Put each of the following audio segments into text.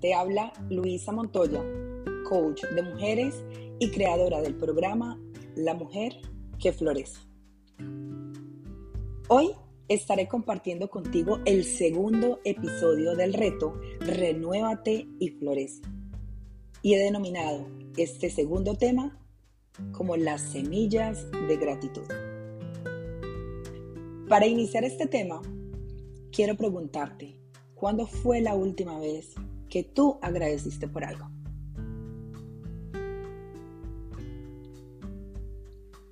Te habla Luisa Montoya, coach de mujeres y creadora del programa La Mujer que Florece. Hoy estaré compartiendo contigo el segundo episodio del reto Renuévate y Florece. Y he denominado este segundo tema como las semillas de gratitud. Para iniciar este tema, quiero preguntarte, ¿cuándo fue la última vez que tú agradeciste por algo?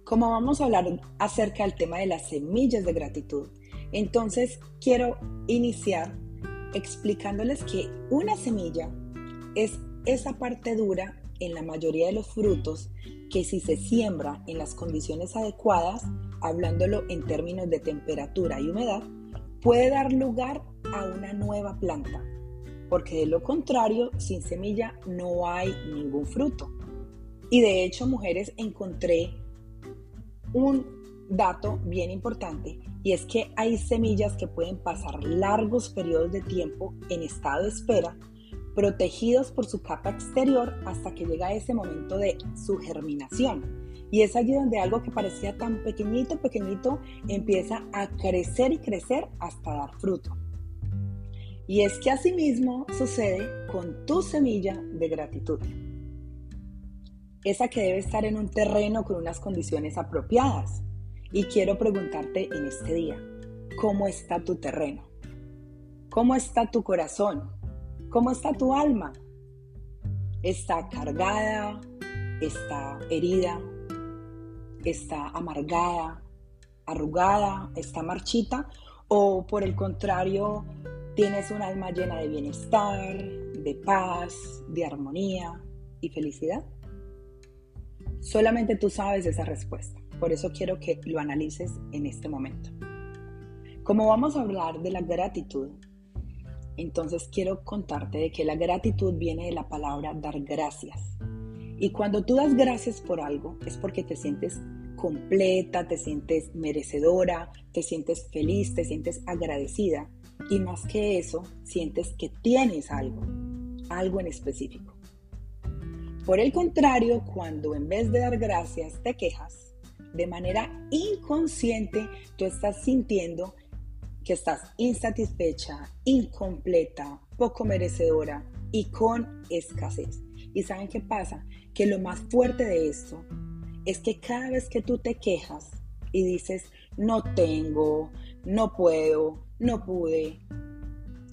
Como vamos a hablar acerca del tema de las semillas de gratitud, entonces quiero iniciar explicándoles que una semilla es esa parte dura en la mayoría de los frutos que si se siembra en las condiciones adecuadas, hablándolo en términos de temperatura y humedad, puede dar lugar a una nueva planta, porque de lo contrario, sin semilla no hay ningún fruto. Y de hecho, mujeres, encontré un dato bien importante y es que hay semillas que pueden pasar largos periodos de tiempo en estado de espera protegidos por su capa exterior hasta que llega ese momento de su germinación. Y es allí donde algo que parecía tan pequeñito, pequeñito, empieza a crecer y crecer hasta dar fruto. Y es que asimismo sucede con tu semilla de gratitud. Esa que debe estar en un terreno con unas condiciones apropiadas. Y quiero preguntarte en este día, ¿cómo está tu terreno? ¿Cómo está tu corazón? ¿Cómo está tu alma? ¿Está cargada? ¿Está herida? ¿Está amargada? ¿Arrugada? ¿Está marchita? ¿O por el contrario, tienes un alma llena de bienestar, de paz, de armonía y felicidad? Solamente tú sabes esa respuesta. Por eso quiero que lo analices en este momento. Como vamos a hablar de la gratitud, entonces quiero contarte de que la gratitud viene de la palabra dar gracias. Y cuando tú das gracias por algo es porque te sientes completa, te sientes merecedora, te sientes feliz, te sientes agradecida. Y más que eso, sientes que tienes algo, algo en específico. Por el contrario, cuando en vez de dar gracias te quejas, de manera inconsciente tú estás sintiendo que estás insatisfecha, incompleta, poco merecedora y con escasez. ¿Y saben qué pasa? Que lo más fuerte de esto es que cada vez que tú te quejas y dices, no tengo, no puedo, no pude,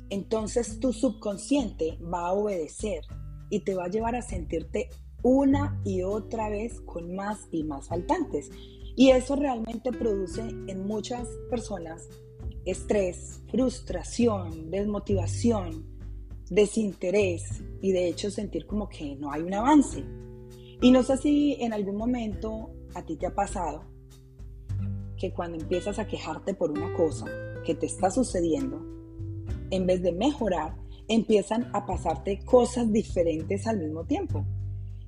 entonces tu subconsciente va a obedecer y te va a llevar a sentirte una y otra vez con más y más faltantes. Y eso realmente produce en muchas personas estrés, frustración, desmotivación, desinterés y de hecho sentir como que no hay un avance. Y no sé si en algún momento a ti te ha pasado que cuando empiezas a quejarte por una cosa que te está sucediendo, en vez de mejorar, empiezan a pasarte cosas diferentes al mismo tiempo.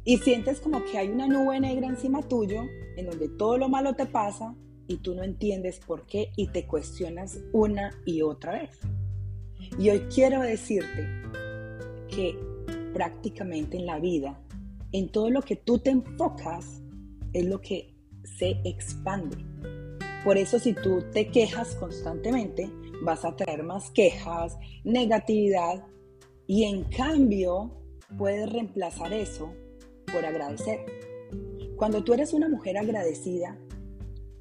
Y sientes como que hay una nube negra encima tuyo, en donde todo lo malo te pasa y tú no entiendes por qué y te cuestionas una y otra vez. Y hoy quiero decirte que prácticamente en la vida, en todo lo que tú te enfocas, es lo que se expande. Por eso si tú te quejas constantemente, vas a traer más quejas, negatividad y en cambio puedes reemplazar eso por agradecer. Cuando tú eres una mujer agradecida,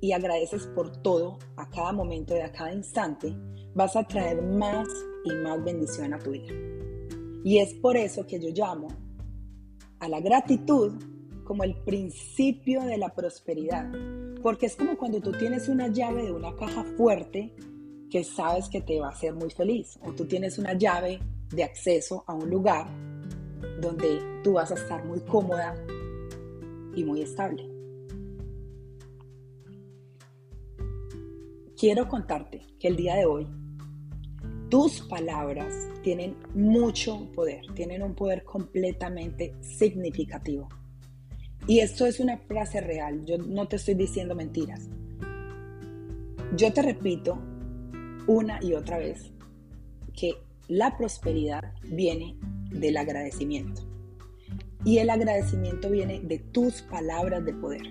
y agradeces por todo, a cada momento y a cada instante, vas a traer más y más bendición a tu vida. Y es por eso que yo llamo a la gratitud como el principio de la prosperidad. Porque es como cuando tú tienes una llave de una caja fuerte que sabes que te va a hacer muy feliz. O tú tienes una llave de acceso a un lugar donde tú vas a estar muy cómoda y muy estable. quiero contarte que el día de hoy tus palabras tienen mucho poder, tienen un poder completamente significativo. Y esto es una frase real, yo no te estoy diciendo mentiras. Yo te repito una y otra vez que la prosperidad viene del agradecimiento. Y el agradecimiento viene de tus palabras de poder.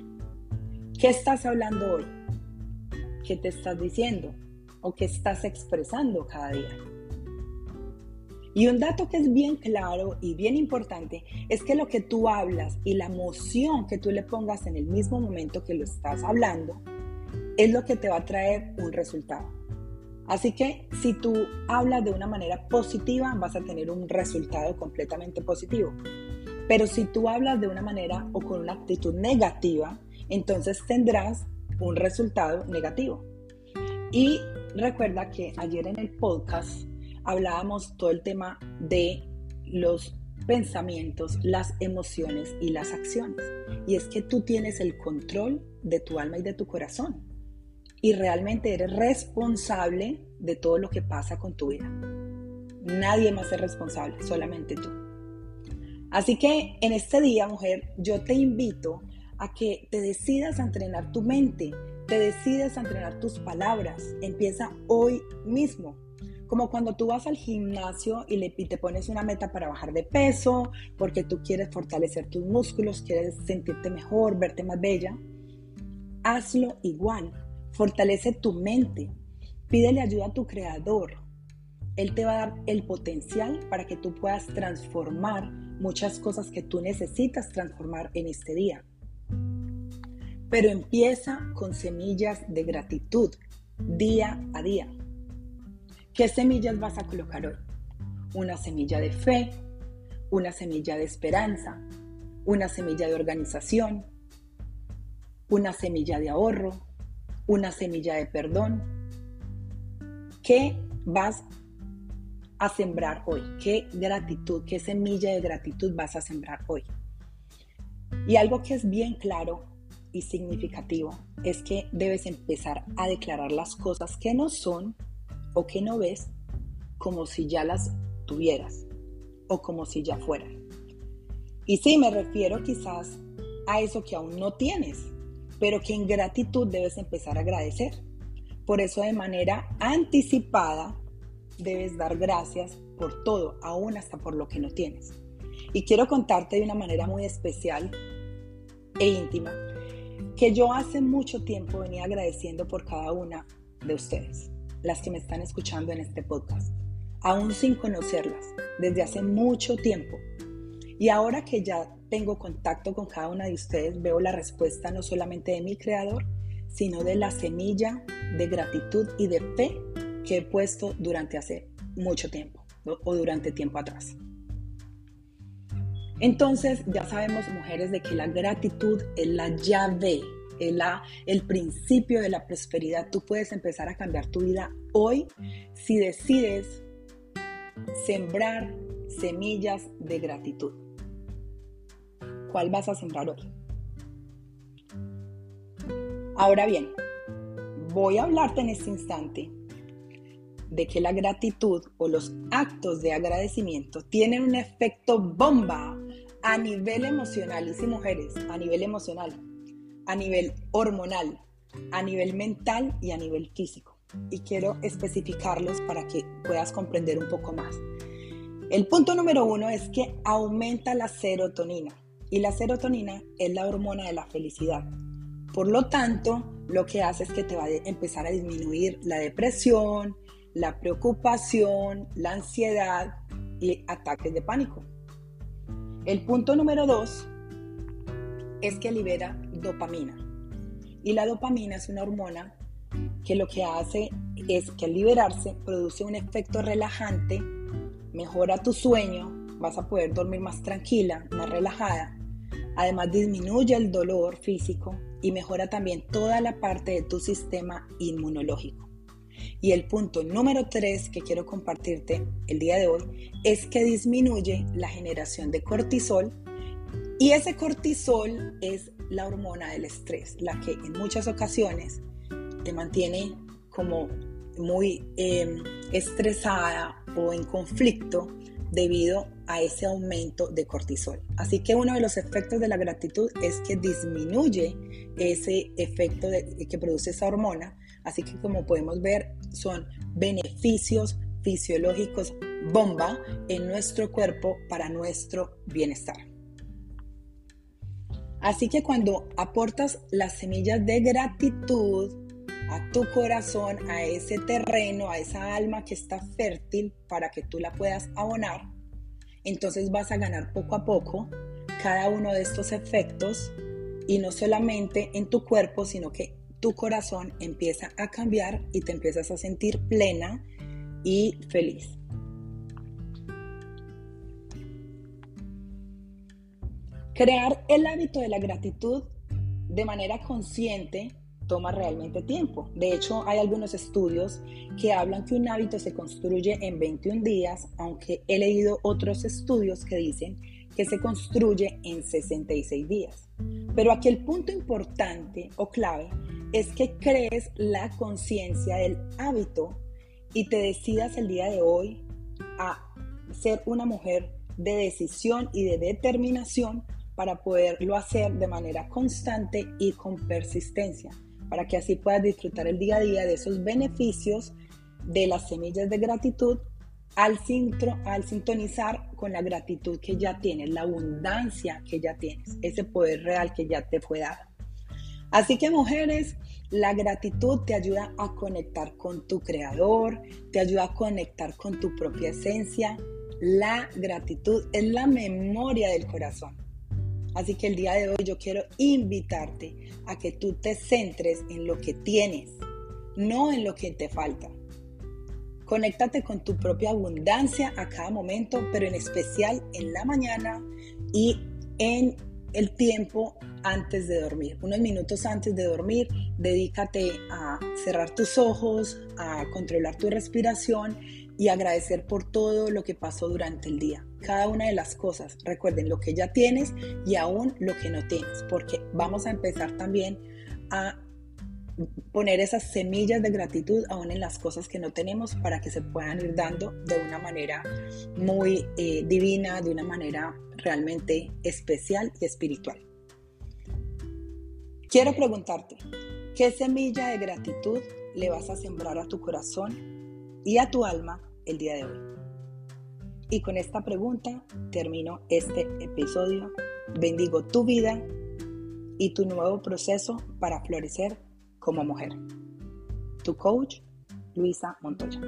¿Qué estás hablando hoy? ¿Qué te estás diciendo? ¿O qué estás expresando cada día? Y un dato que es bien claro y bien importante es que lo que tú hablas y la emoción que tú le pongas en el mismo momento que lo estás hablando es lo que te va a traer un resultado. Así que si tú hablas de una manera positiva, vas a tener un resultado completamente positivo. Pero si tú hablas de una manera o con una actitud negativa, entonces tendrás un resultado negativo. Y recuerda que ayer en el podcast hablábamos todo el tema de los pensamientos, las emociones y las acciones. Y es que tú tienes el control de tu alma y de tu corazón. Y realmente eres responsable de todo lo que pasa con tu vida. Nadie más es responsable, solamente tú. Así que en este día, mujer, yo te invito a que te decidas a entrenar tu mente, te decidas a entrenar tus palabras. Empieza hoy mismo. Como cuando tú vas al gimnasio y, le, te pones una meta para bajar de peso, porque tú quieres fortalecer tus músculos, quieres sentirte mejor, verte más bella. Hazlo igual. Fortalece tu mente. Pídele ayuda a tu creador. Él te va a dar el potencial para que tú puedas transformar muchas cosas que tú necesitas transformar en este día. Pero empieza con semillas de gratitud día a día. ¿Qué semillas vas a colocar hoy? Una semilla de fe, una semilla de esperanza, una semilla de organización, una semilla de ahorro, una semilla de perdón. ¿Qué vas a sembrar hoy? ¿Qué gratitud, qué semilla de gratitud vas a sembrar hoy? Y algo que es bien claro y significativo es que debes empezar a declarar las cosas que no son o que no ves como si ya las tuvieras o como si ya fueran. Y sí, me refiero quizás a eso que aún no tienes, pero que en gratitud debes empezar a agradecer. Por eso de manera anticipada debes dar gracias por todo, aún hasta por lo que no tienes. Y quiero contarte de una manera muy especial e íntima que yo hace mucho tiempo venía agradeciendo por cada una de ustedes las que me están escuchando en este podcast, aún sin conocerlas, desde hace mucho tiempo. Y ahora que ya tengo contacto con cada una de ustedes, veo la respuesta no solamente de mi creador, sino de la semilla de gratitud y de fe que he puesto durante hace mucho tiempo o durante tiempo atrás. Entonces ya sabemos, mujeres, de que la gratitud es la llave el, principio de la prosperidad. Tú puedes empezar a cambiar tu vida hoy si decides sembrar semillas de gratitud. ¿Cuál vas a sembrar hoy? Ahora bien, voy a hablarte en este instante de que la gratitud o los actos de agradecimiento tienen un efecto bomba a nivel emocional, y si mujeres, a nivel emocional a nivel hormonal, a nivel mental y a nivel físico. Y quiero especificarlos para que puedas comprender un poco más. El punto número uno es que aumenta la serotonina y la serotonina es la hormona de la felicidad. Por lo tanto, lo que hace es que te va a empezar a disminuir la depresión, la preocupación, la ansiedad y ataques de pánico. El punto número dos es que libera dopamina. Y la dopamina es una hormona que lo que hace es que al liberarse produce un efecto relajante, mejora tu sueño, vas a poder dormir más tranquila, más relajada. Además disminuye el dolor físico y mejora también toda la parte de tu sistema inmunológico. Y el punto número tres que quiero compartirte el día de hoy es que disminuye la generación de cortisol y ese cortisol es la hormona del estrés, la que en muchas ocasiones te mantiene como muy em, estresada o en conflicto debido a ese aumento de cortisol. Así que uno de los efectos de la gratitud es que disminuye ese efecto que produce esa hormona. Así que como podemos ver, son beneficios fisiológicos bomba en nuestro cuerpo para nuestro bienestar. Así que cuando aportas las semillas de gratitud a tu corazón, a ese terreno, a esa alma que está fértil para que tú la puedas abonar, entonces vas a ganar poco a poco cada uno de estos efectos y no solamente en tu cuerpo, sino que tu corazón empieza a cambiar y te empiezas a sentir plena y feliz. Crear el hábito de la gratitud de manera consciente toma realmente tiempo. De hecho, hay algunos estudios que hablan que un hábito se construye en 21 días, aunque he leído otros estudios que dicen que se construye en 66 días. Pero aquí el punto importante o clave es que crees la conciencia del hábito y te decidas el día de hoy a ser una mujer de decisión y de determinación para poderlo hacer de manera constante y con persistencia, para que así puedas disfrutar el día a día de esos beneficios de las semillas de gratitud al, al sintonizar con la gratitud que ya tienes, la abundancia que ya tienes, ese poder real que ya te fue dado. Así que mujeres, la gratitud te ayuda a conectar con tu creador, te ayuda a conectar con tu propia esencia. La gratitud es la memoria del corazón. Así que el día de hoy yo quiero invitarte a que tú te centres en lo que tienes, no en lo que te falta. Conéctate con tu propia abundancia a cada momento, pero en especial en la mañana y en el tiempo antes de dormir. Unos minutos antes de dormir, dedícate a cerrar tus ojos, a controlar tu respiración y agradecer por todo lo que pasó durante el día. Cada una de las cosas, recuerden lo que ya tienes y aún lo que no tienes, porque vamos a empezar también a poner esas semillas de gratitud aún en las cosas que no tenemos para que se puedan ir dando de una manera muy eh, divina, de una manera realmente especial y espiritual. Quiero preguntarte, ¿qué semilla de gratitud le vas a sembrar a tu corazón y a tu alma el día de hoy. Y con esta pregunta termino este episodio. Bendigo tu vida y tu nuevo proceso para florecer como mujer. Tu coach, Luisa Montoya.